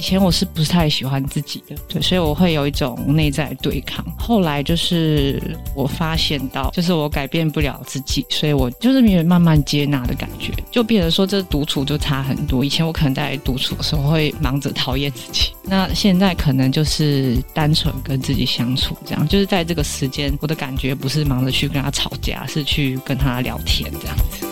以前我是不太喜欢自己的，对，所以我会有一种内在对抗。后来就是我发现到，就是我改变不了自己，所以我就是有慢慢接纳的感觉，就变得说这独处就差很多。以前我可能在独处的时候会忙着讨厌自己，那现在可能就是单纯跟自己相处，这样就是在这个时间，我的感觉不是忙着去跟他吵架，是去跟他聊天这样子。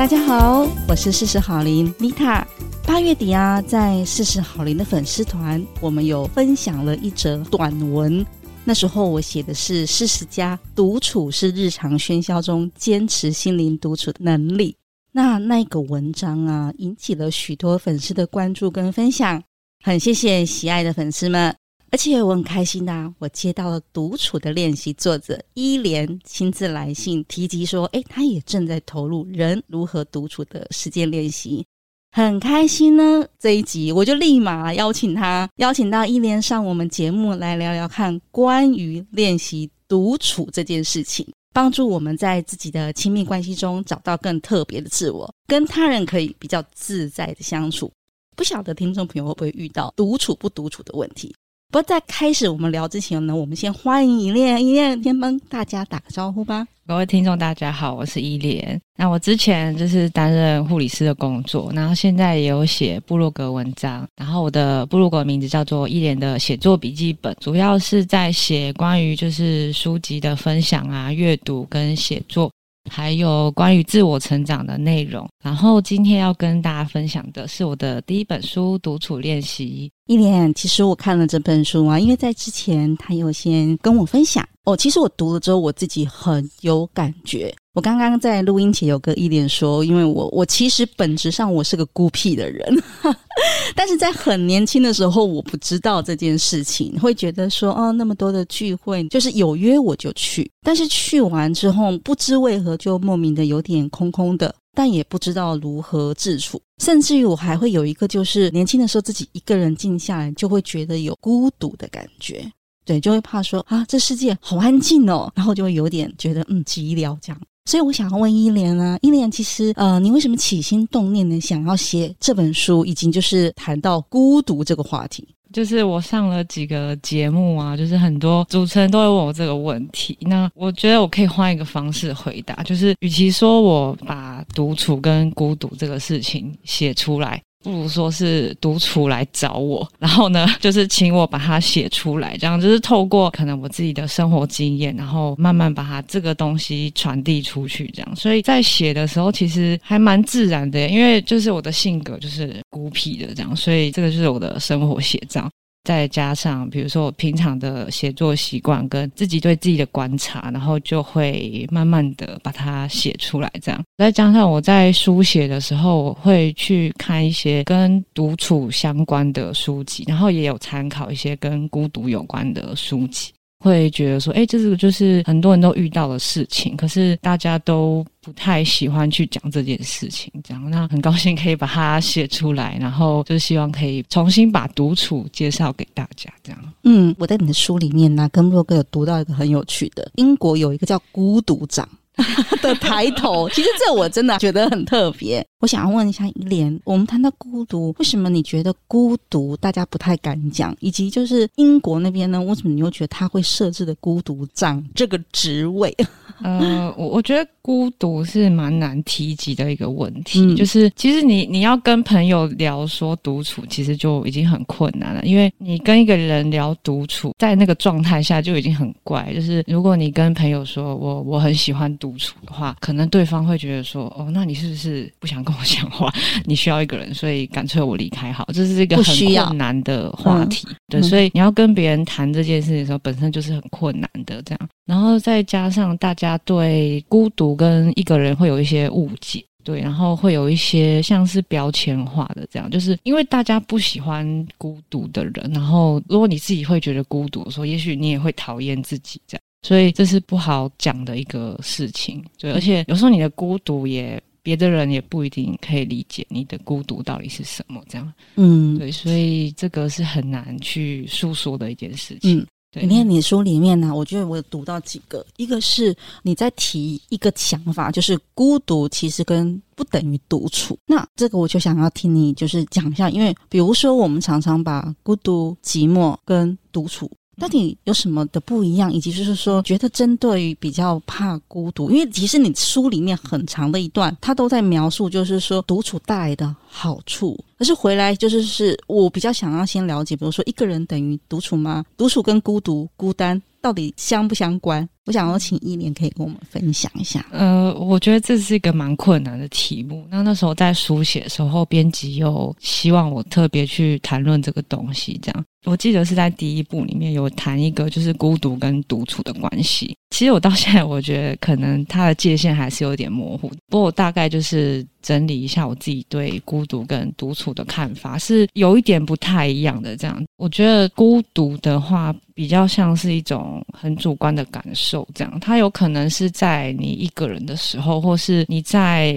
大家好，我是四十好龄妮塔。八月底啊，在四十好龄的粉丝团，我们有分享了一则短文。那时候我写的是四十加独处是日常喧嚣中坚持心灵独处的能力。那那个文章啊，引起了许多粉丝的关注跟分享，很谢谢喜爱的粉丝们。而且我很开心呐、啊，我接到了独处的练习作者伊莲亲自来信提及说，诶，他也正在投入人如何独处的实践练习，很开心呢。这一集我就立马邀请他，邀请到伊莲上我们节目来聊聊看关于练习独处这件事情，帮助我们在自己的亲密关系中找到更特别的自我，跟他人可以比较自在的相处。不晓得听众朋友会不会遇到独处不独处的问题？不过在开始我们聊之前呢，我们先欢迎伊莲，伊莲先帮大家打个招呼吧。各位听众，大家好，我是伊莲。那我之前就是担任护理师的工作，然后现在也有写部落格文章。然后我的部落格名字叫做伊莲的写作笔记本，主要是在写关于就是书籍的分享啊、阅读跟写作。还有关于自我成长的内容。然后今天要跟大家分享的是我的第一本书《独处练习》。伊莲，其实我看了这本书啊，因为在之前他有先跟我分享哦。其实我读了之后，我自己很有感觉。我刚刚在录音前有跟伊莲说，因为我我其实本质上我是个孤僻的人，但是在很年轻的时候，我不知道这件事情，会觉得说哦，那么多的聚会，就是有约我就去，但是去完之后，不知为何就莫名的有点空空的，但也不知道如何自处，甚至于我还会有一个，就是年轻的时候自己一个人静下来，就会觉得有孤独的感觉，对，就会怕说啊，这世界好安静哦，然后就会有点觉得嗯寂寥这样。所以我想要问依莲啊，依莲其实呃，你为什么起心动念呢？想要写这本书，已经就是谈到孤独这个话题？就是我上了几个节目啊，就是很多主持人都会问我这个问题。那我觉得我可以换一个方式回答，就是与其说我把独处跟孤独这个事情写出来。不如说是独处来找我，然后呢，就是请我把它写出来，这样就是透过可能我自己的生活经验，然后慢慢把它这个东西传递出去，这样。所以在写的时候，其实还蛮自然的，因为就是我的性格就是孤僻的这样，所以这个就是我的生活写照。再加上，比如说我平常的写作习惯跟自己对自己的观察，然后就会慢慢的把它写出来。这样，再加上我在书写的时候，我会去看一些跟独处相关的书籍，然后也有参考一些跟孤独有关的书籍。会觉得说，哎，这是就是很多人都遇到的事情，可是大家都不太喜欢去讲这件事情，这样，那很高兴可以把它写出来，然后就希望可以重新把独处介绍给大家，这样。嗯，我在你的书里面呢，跟洛哥有读到一个很有趣的，英国有一个叫孤独长。的抬头，其实这我真的觉得很特别。我想要问一下一莲，我们谈到孤独，为什么你觉得孤独大家不太敢讲？以及就是英国那边呢，为什么你又觉得他会设置的孤独长这个职位？呃，我我觉得孤独是蛮难提及的一个问题，嗯、就是其实你你要跟朋友聊说独处，其实就已经很困难了，因为你跟一个人聊独处，在那个状态下就已经很怪。就是如果你跟朋友说我我很喜欢独处的话，可能对方会觉得说哦，那你是不是不想跟我讲话？你需要一个人，所以干脆我离开好。这是一个很困难的话题，嗯、对，所以你要跟别人谈这件事的时候，本身就是很困难的这样。然后再加上大家对孤独跟一个人会有一些误解，对，然后会有一些像是标签化的这样，就是因为大家不喜欢孤独的人，然后如果你自己会觉得孤独的时候，也许你也会讨厌自己这样，所以这是不好讲的一个事情，对，而且有时候你的孤独也别的人也不一定可以理解你的孤独到底是什么这样，嗯，对，所以这个是很难去诉说的一件事情。嗯你看你书里面呢、我觉得我有读到几个，一个是你在提一个想法，就是孤独其实跟不等于独处。那这个我就想要听你就是讲一下，因为比如说我们常常把孤独、寂寞跟独处。到底有什么的不一样？以及就是说，觉得针对于比较怕孤独，因为其实你书里面很长的一段，他都在描述，就是说独处带来的好处。可是回来就是是我比较想要先了解，比如说一个人等于独处吗？独处跟孤独、孤单到底相不相关？我想要请伊莲可以跟我们分享一下。呃，我觉得这是一个蛮困难的题目。那那时候在书写的时候，编辑又希望我特别去谈论这个东西，这样。我记得是在第一部里面有谈一个，就是孤独跟独处的关系。其实我到现在，我觉得可能它的界限还是有点模糊。不过我大概就是整理一下我自己对孤独跟独处的看法，是有一点不太一样的。这样，我觉得孤独的话，比较像是一种很主观的感受。这样，它有可能是在你一个人的时候，或是你在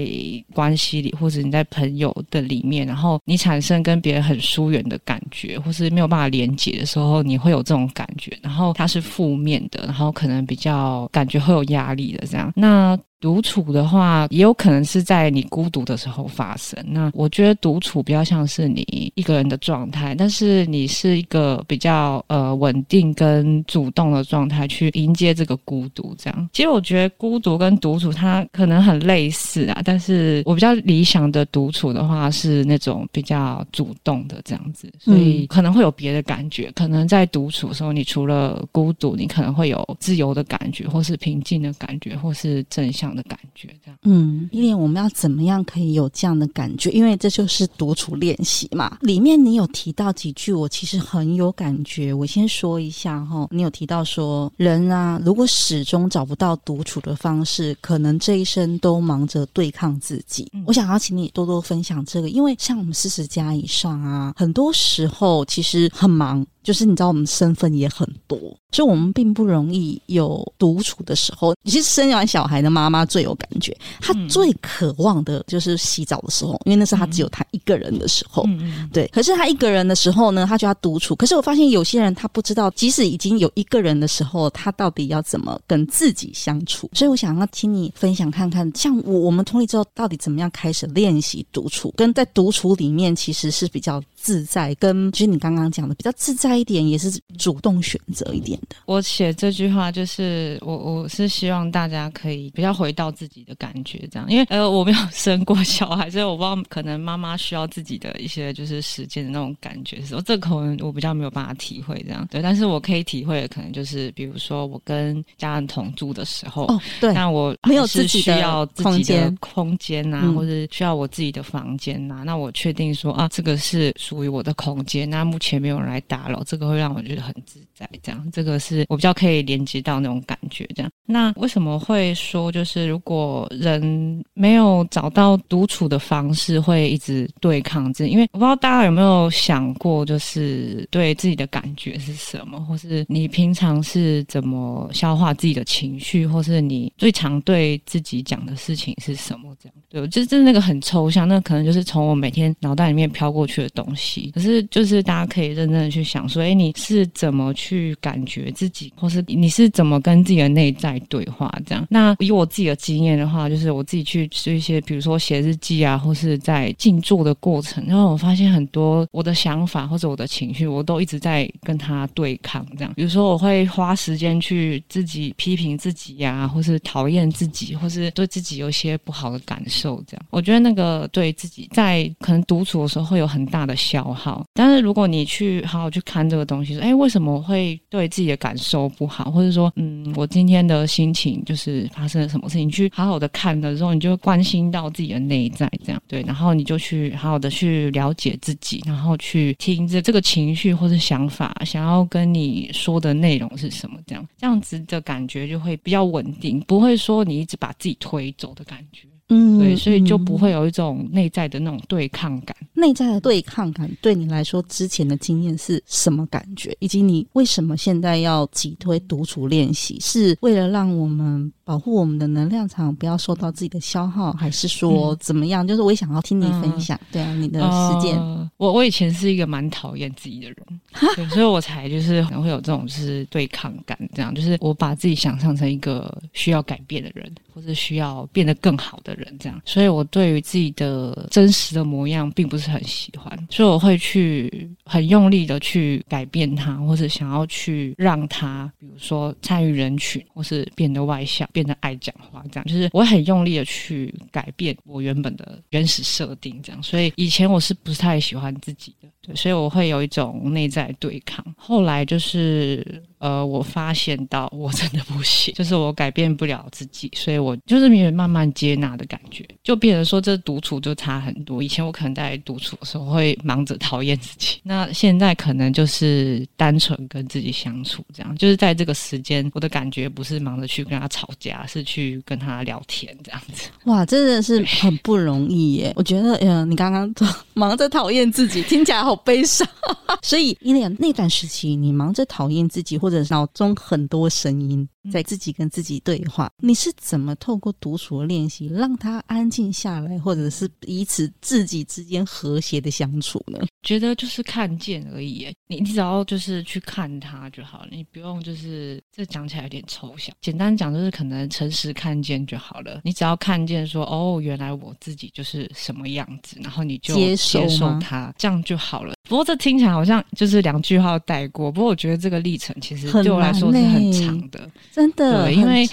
关系里，或者你在朋友的里面，然后你产生跟别人很疏远的感觉，或是没有办法连接的时候，你会有这种感觉，然后它是负面的，然后可能比较感觉会有压力的这样。那独处的话，也有可能是在你孤独的时候发生。那我觉得独处比较像是你一个人的状态，但是你是一个比较呃稳定跟主动的状态去迎接这个孤独。这样，其实我觉得孤独跟独处它可能很类似啊，但是我比较理想的独处的话是那种比较主动的这样子，所以可能会有别的感觉。可能在独处的时候，你除了孤独，你可能会有自由的感觉，或是平静的感觉，或是正向的感觉，这样。嗯，依恋，我们要怎么样可以有这样的感觉？因为这就是独处练习嘛。里面你有提到几句，我其实很有感觉。我先说一下哈，你有提到说，人啊，如果始终找不到独处的方式，可能这一生都忙着对抗自己。嗯，我想要请你多多分享这个，因为像我们四十加以上啊，很多时候其实很忙。就是你知道，我们身份也很多，所以我们并不容易有独处的时候。其实生完小孩的妈妈最有感觉，她最渴望的就是洗澡的时候，因为那是她只有她一个人的时候。嗯，对。可是她一个人的时候呢，她就要独处。可是我发现有些人他不知道，即使已经有一个人的时候，他到底要怎么跟自己相处。所以我想要听你分享看看，像我我们同理之后，到底怎么样开始练习独处，跟在独处里面其实是比较自在，跟就是你刚刚讲的比较自在。一点也是主动选择一点的。我写这句话就是我，我是希望大家可以比较回到自己的感觉，这样。因为呃，我没有生过小孩，所以我不知道可能妈妈需要自己的一些就是时间的那种感觉的时候，这可能我比较没有办法体会这样。对，但是我可以体会的可能就是，比如说我跟家人同住的时候，哦，对，那我没有自己需要自己的空间呐、啊，嗯、或者需要我自己的房间呐、啊，那我确定说啊，这个是属于我的空间，那目前没有人来打扰。这个会让我觉得很自在，这样，这个是我比较可以连接到那种感觉，这样。那为什么会说，就是如果人没有找到独处的方式，会一直对抗自己？因为我不知道大家有没有想过，就是对自己的感觉是什么，或是你平常是怎么消化自己的情绪，或是你最常对自己讲的事情是什么？这样，对，就是就是那个很抽象，那可能就是从我每天脑袋里面飘过去的东西。可是，就是大家可以认真的去想说，哎，你是怎么去感觉自己，或是你是怎么跟自己的内在对话？这样。那以我自己的经验的话，就是我自己去做一些，比如说写日记啊，或是在静坐的过程，然后我发现很多我的想法或者我的情绪，我都一直在跟他对抗。这样，比如说我会花时间去自己批评自己呀、或是讨厌自己，或是对自己有一些不好的感受。这样，我觉得那个对自己在可能独处的时候会有很大的消耗。但是如果你去好好去看这个东西。说哎，为什么会对自己的感受不好？或者说，嗯，我今天的心情就是发生了什么事情？你去好好的看的时候，你就关心到自己的内在，这样对，然后你就去好好的去了解自己，然后去听着这个情绪或者想法想要跟你说的内容是什么，这样这样子的感觉就会比较稳定，不会说你一直把自己推走的感觉。嗯，对，所以就不会有一种内在的那种对抗感。内在的对抗感对你来说，之前的经验是什么感觉？以及你为什么现在要急推独处练习？是为了让我们保护我们的能量场不要受到自己的消耗，还是说怎么样？嗯、就是我也想要听你分享，嗯、对啊，你的实践。呃、我我以前是一个蛮讨厌自己的人，对，所以我才就是可能会有这种就是对抗感，这样就是我把自己想象成一个需要改变的人，或是需要变得更好的人，这样。所以我对于自己的真实的模样并不是很喜欢，所以我会去很用力的去改变他，或者想要去让他，比如说参与人群，或是变得外向，变得爱讲话，这样。就是我很用力的去改变我原本的原始设定，这样。所以以前我是不太喜欢自己的？对，所以我会有一种内在对抗。后来就是，呃，我发现到我真的不行，就是我改变不了自己，所以我就是没有慢慢接纳的感觉，就变成说这独处就差很多。以前我可能在独处的时候会忙着讨厌自己，那现在可能就是单纯跟自己相处，这样。就是在这个时间，我的感觉不是忙着去跟他吵架，是去跟他聊天这样子。哇，真的是很不容易耶！我觉得，呃，你刚刚 忙着讨厌自己，听起来好。好悲伤，所以伊莲那段时期，你忙着讨厌自己，或者脑中很多声音在自己跟自己对话，你是怎么透过独处的练习让他安静下来，或者是彼此自己之间和谐的相处呢？觉得就是看见而已，你你只要就是去看他就好了，你不用就是这讲起来有点抽象，简单讲就是可能诚实看见就好了。你只要看见说哦，原来我自己就是什么样子，然后你就接受他，这样就好了。不过这听起来好像就是两句话带过。不过我觉得这个历程其实对我来说是很长的，真的，对，因为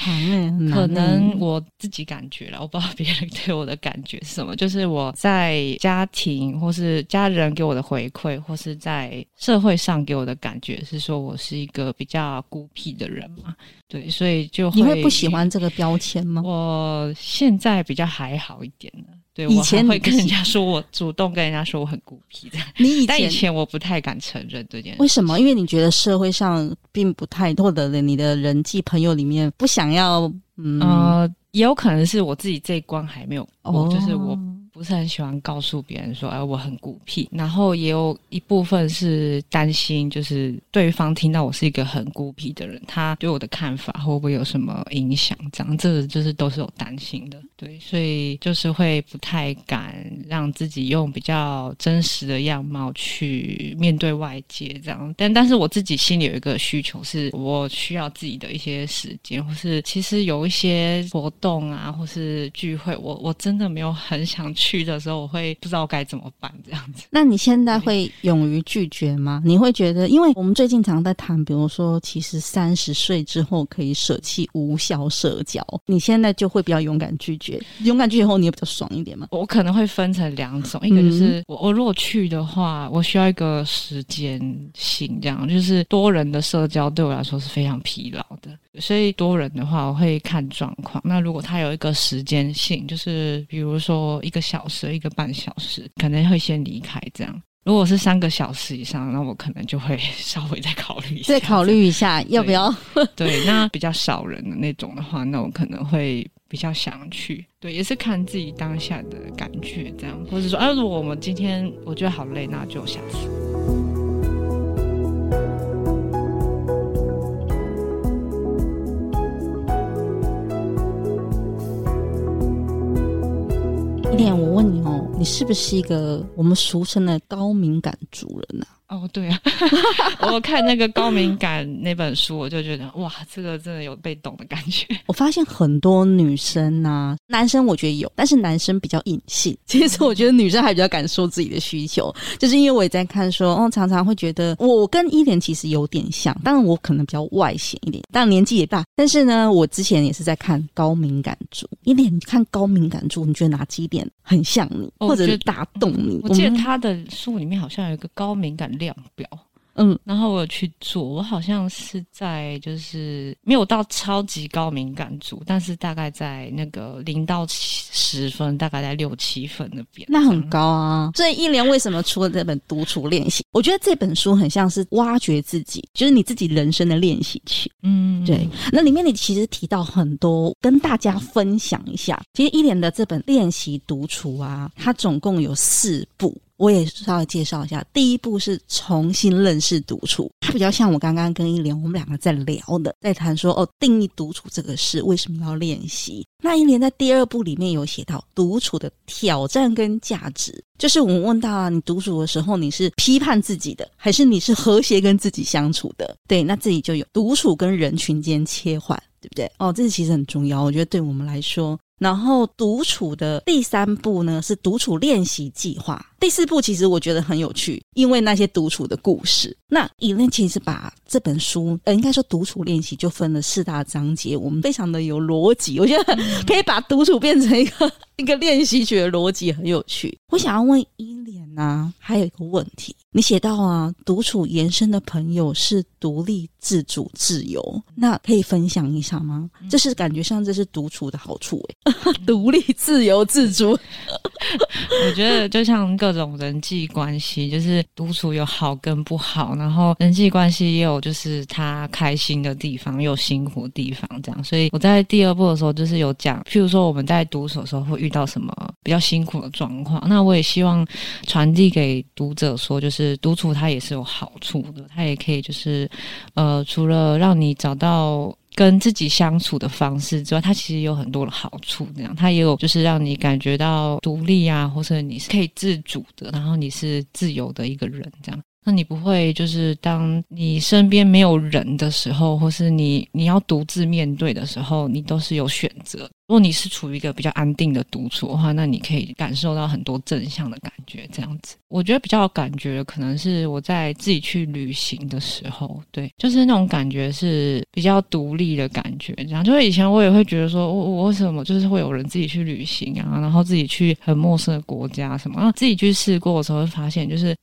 可能我自己感觉了，我不知道别人对我的感觉是什么。就是我在家庭或是家人给我的回馈，或是在社会上给我的感觉是说我是一个比较孤僻的人嘛。对，所以就会你会不喜欢这个标签吗？我现在比较还好一点了。对，以前会跟人家说我主动跟人家说我很孤僻的，你以前但以前我不太敢承认这件事。为什么？因为你觉得社会上并不太多的人，你的人际朋友里面不想要，嗯，呃，也有可能是我自己这一关还没有过，哦，就是我。不是很喜欢告诉别人说，哎，我很孤僻。然后也有一部分是担心，就是对方听到我是一个很孤僻的人，他对我的看法会不会有什么影响？这样，这个就是都是有担心的。对，所以就是会不太敢让自己用比较真实的样貌去面对外界，这样。但但是我自己心里有一个需求，是我需要自己的一些时间，或是其实有一些活动啊，或是聚会，我我真的没有很想去。去的时候，我会不知道该怎么办，这样子。那你现在会勇于拒绝吗？你会觉得，因为我们最近常在谈，比如说，其实三十岁之后可以舍弃无效社交，你现在就会比较勇敢拒绝。勇敢拒绝后，你也比较爽一点吗？我可能会分成两种，一个就是我我如果去的话，我需要一个时间性，这样就是多人的社交对我来说是非常疲劳的。所以多人的话，我会看状况。那如果他有一个时间性，就是比如说一个小时、一个半小时，可能会先离开。这样，如果是三个小时以上，那我可能就会 稍微再考虑一下，再考虑一下要不要。对，那比较少人的那种的话，那我可能会比较想去。对，也是看自己当下的感觉，这样，或者说，啊，如果我们今天我觉得好累，那就下次。念，我问你哦，你是不是一个我们俗称的高敏感族人呢？哦，对啊，我看那个高敏感那本书，我就觉得哇，这个真的有被懂的感觉。我发现很多女生啊，男生我觉得有，但是男生比较隐性。其实我觉得女生还比较敢说自己的需求，就是因为我也在看说，哦，常常会觉得我跟伊莲其实有点像，当然我可能比较外显一点，当然年纪也大。但是呢，我之前也是在看高敏感族。伊莲，你看高敏感族，你觉得哪几点很像你，或者是打动你？我记得他的书里面好像有一个高敏感量表，嗯，然后我有去做，我好像是在就是没有到超级高敏感组，但是大概在那个零到十分，大概在六七分那边，那很高啊。所以一莲为什么出了这本独处练习？我觉得这本书很像是挖掘自己，就是你自己人生的练习曲。嗯，对。那里面你其实提到很多，跟大家分享一下。其实一莲的这本练习独处啊，它总共有四步。我也稍微介绍一下。第一步是重新认识独处，它比较像我刚刚跟一莲我们两个在聊的，在谈说哦，定义独处这个事为什么要练习。那一莲在第二部里面有写到独处的挑战跟价值，就是我们问到啊，你独处的时候你是批判自己的，还是你是和谐跟自己相处的？对，那这里就有独处跟人群间切换，对不对？哦，这其实很重要，我觉得对我们来说。然后独处的第三步呢，是独处练习计划。第四步其实我觉得很有趣，因为那些独处的故事。那伊莲其实把这本书，呃，应该说独处练习就分了四大章节，我们非常的有逻辑，我觉得可以把独处变成一个 一个练习学的逻辑，很有趣。我想要问伊莲呢，还有一个问题，你写到啊，独处延伸的朋友是独立、自主、自由，那可以分享一下吗？这是感觉上这是独处的好处诶，独立、自由、自主。我觉得就像各种人际关系，就是独处有好跟不好，然后人际关系也有就是他开心的地方，也有辛苦的地方，这样。所以我在第二部的时候，就是有讲，譬如说我们在独处的时候会遇到什么比较辛苦的状况，那我也希望传递给读者说，就是是独处它也是有好处的，它也可以就是呃，除了让你找到。跟自己相处的方式之外，它其实有很多的好处。这样，它也有就是让你感觉到独立啊，或者你是可以自主的，然后你是自由的一个人。这样，那你不会就是当你身边没有人的时候，或是你你要独自面对的时候，你都是有选择。如果你是处于一个比较安定的独处的话，那你可以感受到很多正向的感觉。这样子，我觉得比较有感觉，可能是我在自己去旅行的时候，对，就是那种感觉是比较独立的感觉。这样，就是以前我也会觉得说，我我为什么就是会有人自己去旅行啊，然后自己去很陌生的国家什么，然后自己去试过的时候，会发现就是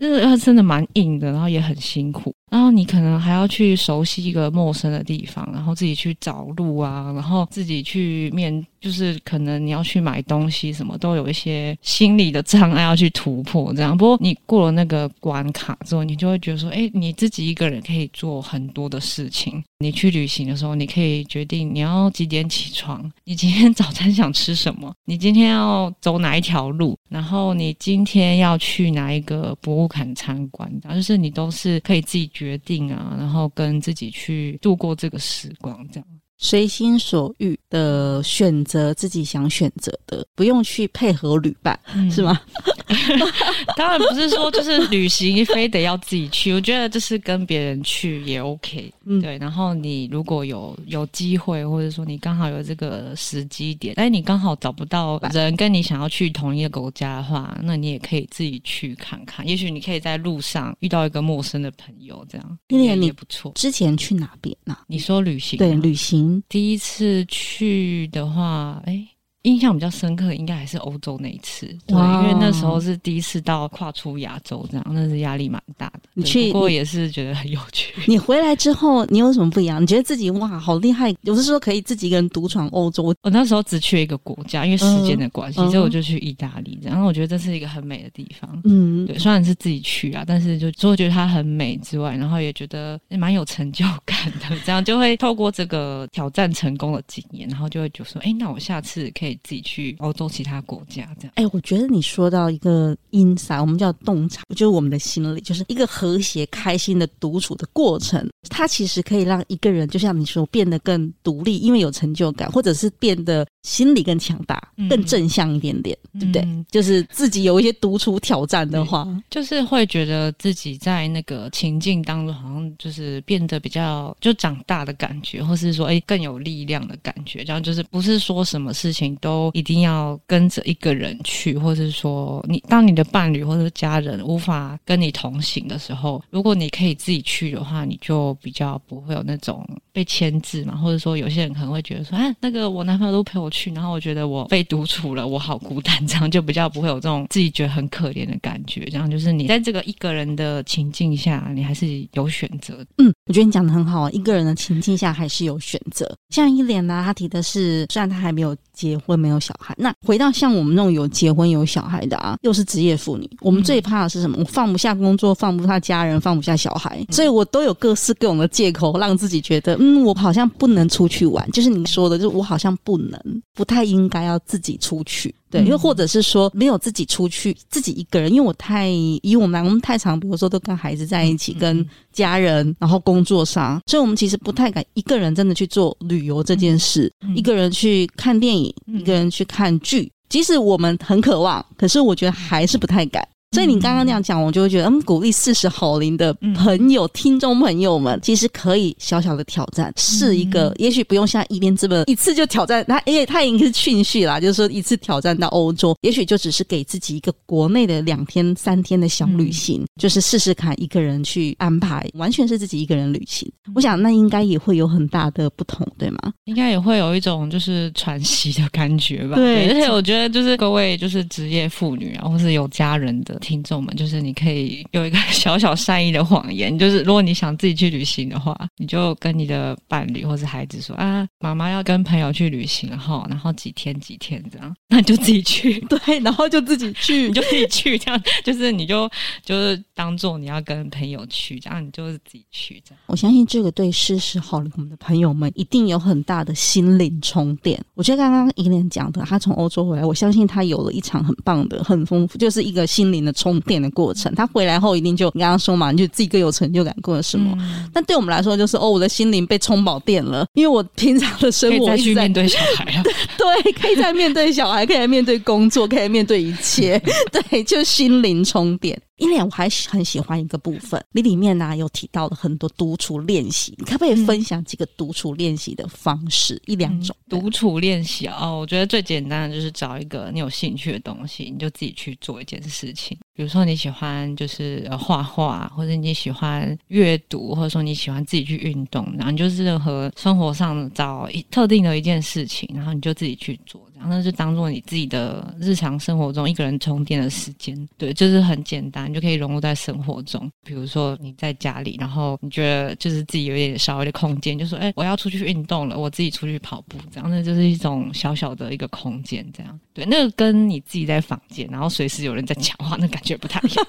真的蛮硬的，然后也很辛苦。然后你可能还要去熟悉一个陌生的地方，然后自己去找路啊，然后自己去面，就是可能你要去买东西，什么都有一些心理的障碍要去突破。这样，不过你过了那个关卡之后，你就会觉得说，哎，你自己一个人可以做很多的事情。你去旅行的时候，你可以决定你要几点起床，你今天早餐想吃什么，你今天要走哪一条路，然后你今天要去哪一个博物馆参观，然后就是你都是可以自己。决定啊，然后跟自己去度过这个时光，这样。随心所欲的选择自己想选择的，不用去配合旅伴，嗯、是吗？当然不是说就是旅行非得要自己去，我觉得就是跟别人去也 OK。嗯，对。然后你如果有有机会，或者说你刚好有这个时机点，但是你刚好找不到人跟你想要去同一个国家的话，那你也可以自己去看看。也许你可以在路上遇到一个陌生的朋友，这样今年你也不错。之前去哪边呢？你说旅行？对，旅行。第一次去的话，哎。印象比较深刻，应该还是欧洲那一次，对，因为那时候是第一次到跨出亚洲，这样那是压力蛮大的。你去，不过也是觉得很有趣。你回来之后，你有什么不一样？你觉得自己哇，好厉害！有的时候可以自己一个人独闯欧洲。我那时候只去一个国家，因为时间的关系，嗯、所以我就去意大利。然后我觉得这是一个很美的地方。嗯，对，虽然是自己去啊，但是就除了觉得它很美之外，然后也觉得也蛮有成就感的。这样就会透过这个挑战成功的经验，然后就会觉得说，哎，那我下次可以。自己去欧洲其他国家这样，哎，我觉得你说到一个 insight，我们叫洞察，就是我们的心理，就是一个和谐、开心的独处的过程。它其实可以让一个人，就像你说，变得更独立，因为有成就感，或者是变得心理更强大、更正向一点点，嗯、对不对？嗯、就是自己有一些独处挑战的话，就是会觉得自己在那个情境当中，好像就是变得比较就长大的感觉，或是说，哎，更有力量的感觉。这样就是不是说什么事情都都一定要跟着一个人去，或是说你当你的伴侣或者家人无法跟你同行的时候，如果你可以自己去的话，你就。比较不会有那种被牵制嘛，或者说有些人可能会觉得说，哎，那个我男朋友都陪我去，然后我觉得我被独处了，我好孤单，这样就比较不会有这种自己觉得很可怜的感觉。这样就是你在这个一个人的情境下，你还是有选择。嗯，我觉得你讲的很好啊，一个人的情境下还是有选择。像一莲呢，他提的是，虽然他还没有结婚，没有小孩，那回到像我们那种有结婚有小孩的啊，又是职业妇女，我们最怕的是什么？我放不下工作，放不下家人，放不下小孩，所以我都有各式各。种的借口让自己觉得，嗯，我好像不能出去玩，就是你说的，就是我好像不能，不太应该要自己出去。对，又或者是说没有自己出去，自己一个人，因为我太以我们来，我们太常，比如说都跟孩子在一起，跟家人，然后工作上，所以我们其实不太敢一个人真的去做旅游这件事，一个人去看电影，一个人去看剧，即使我们很渴望，可是我觉得还是不太敢。所以你刚刚那样讲，我就会觉得，嗯，鼓励四十好龄的朋友、嗯、听众朋友们，其实可以小小的挑战，试一个，嗯、也许不用像一边这么一次就挑战，他，因为他已经是训序啦，就是说一次挑战到欧洲，也许就只是给自己一个国内的两天、三天的小旅行，嗯、就是试试看一个人去安排，完全是自己一个人旅行。嗯、我想那应该也会有很大的不同，对吗？应该也会有一种就是喘息的感觉吧。对，而且我觉得就是各位就是职业妇女啊，或是有家人的。听众们，就是你可以有一个小小善意的谎言，就是如果你想自己去旅行的话，你就跟你的伴侣或是孩子说啊，妈妈要跟朋友去旅行哈，然后几天几天这样，那你就自己去，对，然后就自己去，你就自己去，这样就是你就就是当做你要跟朋友去，这样你就是自己去这样。我相信这个对事实好了我们的朋友们一定有很大的心灵充电。我觉得刚刚伊莲讲的，他从欧洲回来，我相信他有了一场很棒的、很丰富，就是一个心灵的充电的过程，他回来后一定就你刚刚说嘛，你就自己更有成就感，过了什么？嗯、但对我们来说，就是哦，我的心灵被充饱电了，因为我平常的生活可以再去面对小孩啊，对，可以在面对小孩，可以在面对工作，可以面对一切，对，就心灵充电。因为我还很喜欢一个部分，你里面呢、有提到了很多独处练习，你可不可以分享几个独处练习的方式？一两种独处练习哦，我觉得最简单的就是找一个你有兴趣的东西，你就自己去做一件事情。比如说你喜欢就是画画，或者你喜欢阅读，或者说你喜欢自己去运动，然后你就是任何生活上找一特定的一件事情，然后你就自己去做。然后那就当做你自己的日常生活中一个人充电的时间，对，就是很简单，你就可以融入在生活中。比如说你在家里，然后你觉得就是自己有点稍微的空间，就说：“哎，我要出去运动了，我自己出去跑步。”这样，那就是一种小小的一个空间，这样。对，那个跟你自己在房间，然后随时有人在讲话，那感觉不太一样。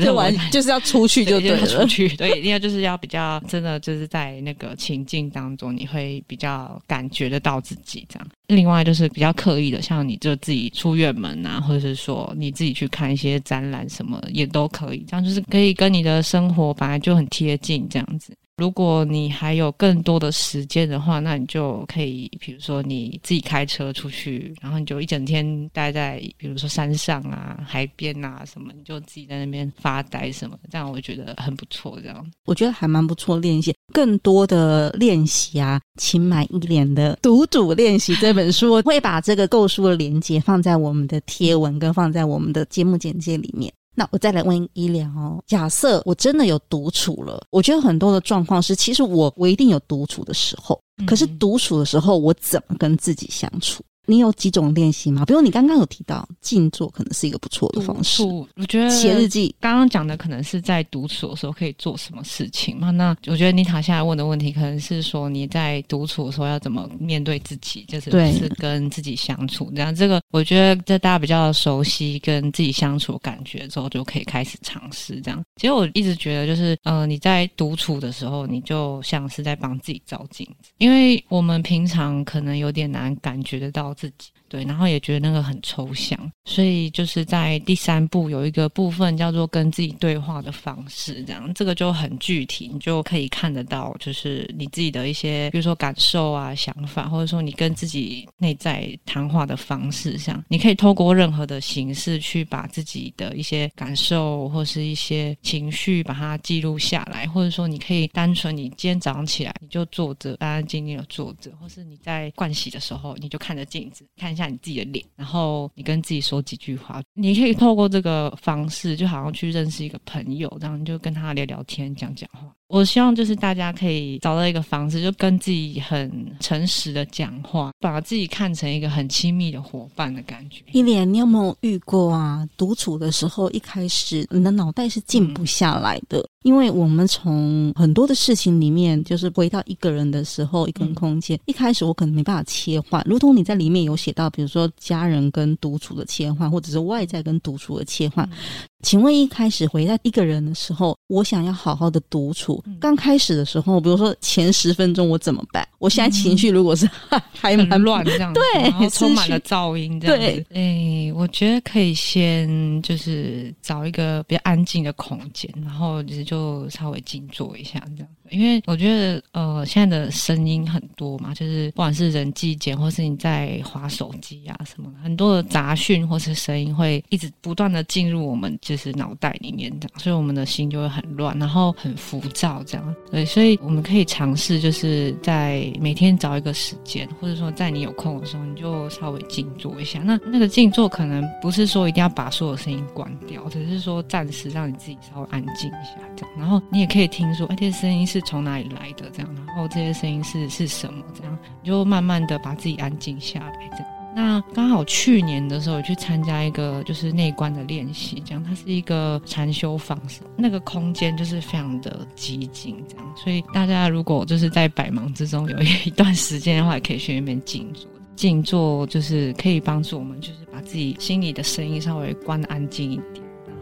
就完就是要出去就对了，出去，对，一定要就是要比较真的就是在那个情境当中，你会比较感觉得到自己这样。另外就是比较刻意的，像你就自己出远门啊，或者是说你自己去看一些展览什么也都可以，这样就是可以跟你的生活本来就很贴近这样子。如果你还有更多的时间的话，那你就可以，比如说你自己开车出去，然后你就一整天待在，比如说山上啊、海边啊什么，你就自己在那边发呆什么，这样我觉得很不错。这样我觉得还蛮不错。练习更多的练习啊，请买一脸的《独处练习》这本书，我会把这个购书的链接放在我们的贴文跟放在我们的节目简介里面。那我再来问伊莲哦，假设我真的有独处了，我觉得很多的状况是，其实我我一定有独处的时候，可是独处的时候，我怎么跟自己相处？你有几种练习吗？比如你刚刚有提到静坐，可能是一个不错的方式。我觉得写日记，刚刚讲的可能是在独处的时候可以做什么事情嘛？那我觉得妮塔现在问的问题，可能是说你在独处的时候要怎么面对自己，就是是跟自己相处。这样，这个我觉得在大家比较熟悉跟自己相处的感觉之后，就可以开始尝试这样。其实我一直觉得，就是呃，你在独处的时候，你就像是在帮自己照镜子，因为我们平常可能有点难感觉得到。自己。对，然后也觉得那个很抽象，所以就是在第三步有一个部分叫做跟自己对话的方式，这样这个就很具体，你就可以看得到，就是你自己的一些，比如说感受啊、想法，或者说你跟自己内在谈话的方式上，你可以透过任何的形式去把自己的一些感受或是一些情绪把它记录下来，或者说你可以单纯你今天早上起来你就坐着安安静静的坐着，或是你在盥洗的时候你就看着镜子看。看你自己的脸，然后你跟自己说几句话，你可以透过这个方式，就好像去认识一个朋友，然后你就跟他聊聊天，讲讲话。我希望就是大家可以找到一个方式，就跟自己很诚实的讲话，把自己看成一个很亲密的伙伴的感觉。伊莲，你有没有遇过啊？独处的时候，一开始你的脑袋是静不下来的。嗯因为我们从很多的事情里面，就是回到一个人的时候，一个人空间。嗯、一开始我可能没办法切换，如同你在里面有写到，比如说家人跟独处的切换，或者是外在跟独处的切换。嗯、请问一开始回到一个人的时候，我想要好好的独处，刚开始的时候，比如说前十分钟我怎么办？我现在情绪如果是还蛮乱这样子，对，然后充满了噪音这样子，对，哎，我觉得可以先就是找一个比较安静的空间，然后就是就稍微静坐一下这样。因为我觉得，呃，现在的声音很多嘛，就是不管是人际间，或是你在划手机啊什么，很多的杂讯或是声音会一直不断的进入我们就是脑袋里面这样，所以我们的心就会很乱，然后很浮躁这样。对，所以我们可以尝试，就是在每天找一个时间，或者说在你有空的时候，你就稍微静坐一下。那那个静坐可能不是说一定要把所有声音关掉，只是说暂时让你自己稍微安静一下这样。然后你也可以听说，哎，这些声音是。从哪里来的？这样，然后这些声音是是什么？这样，你就慢慢的把自己安静下来。这样，那刚好去年的时候去参加一个就是内观的练习，这样，它是一个禅修方式，那个空间就是非常的寂静，这样。所以大家如果就是在百忙之中有一段时间的话，也可以去那边静坐。静坐就是可以帮助我们，就是把自己心里的声音稍微关安静一点。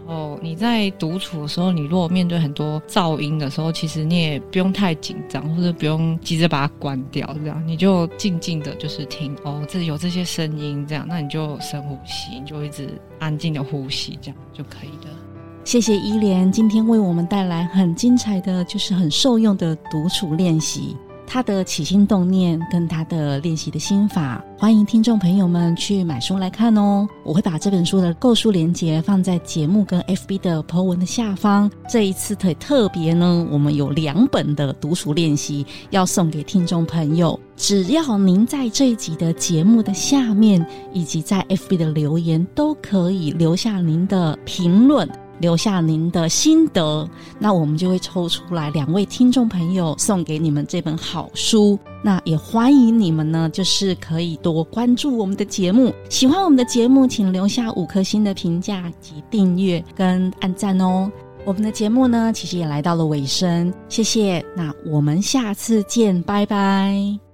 哦，你在独处的时候，你如果面对很多噪音的时候，其实你也不用太紧张，或者不用急着把它关掉，这样你就静静的，就是听哦，这有这些声音，这样，那你就深呼吸，你就一直安静的呼吸，这样就可以了。谢谢伊莲今天为我们带来很精彩的就是很受用的独处练习。他的起心动念跟他的练习的心法，欢迎听众朋友们去买书来看哦。我会把这本书的购书链接放在节目跟 FB 的 po 文的下方。这一次特特别呢，我们有两本的独处练习要送给听众朋友。只要您在这一集的节目的下面，以及在 FB 的留言，都可以留下您的评论。留下您的心得，那我们就会抽出来两位听众朋友送给你们这本好书。那也欢迎你们呢，就是可以多关注我们的节目。喜欢我们的节目，请留下五颗星的评价及订阅跟按赞哦。我们的节目呢，其实也来到了尾声，谢谢。那我们下次见，拜拜。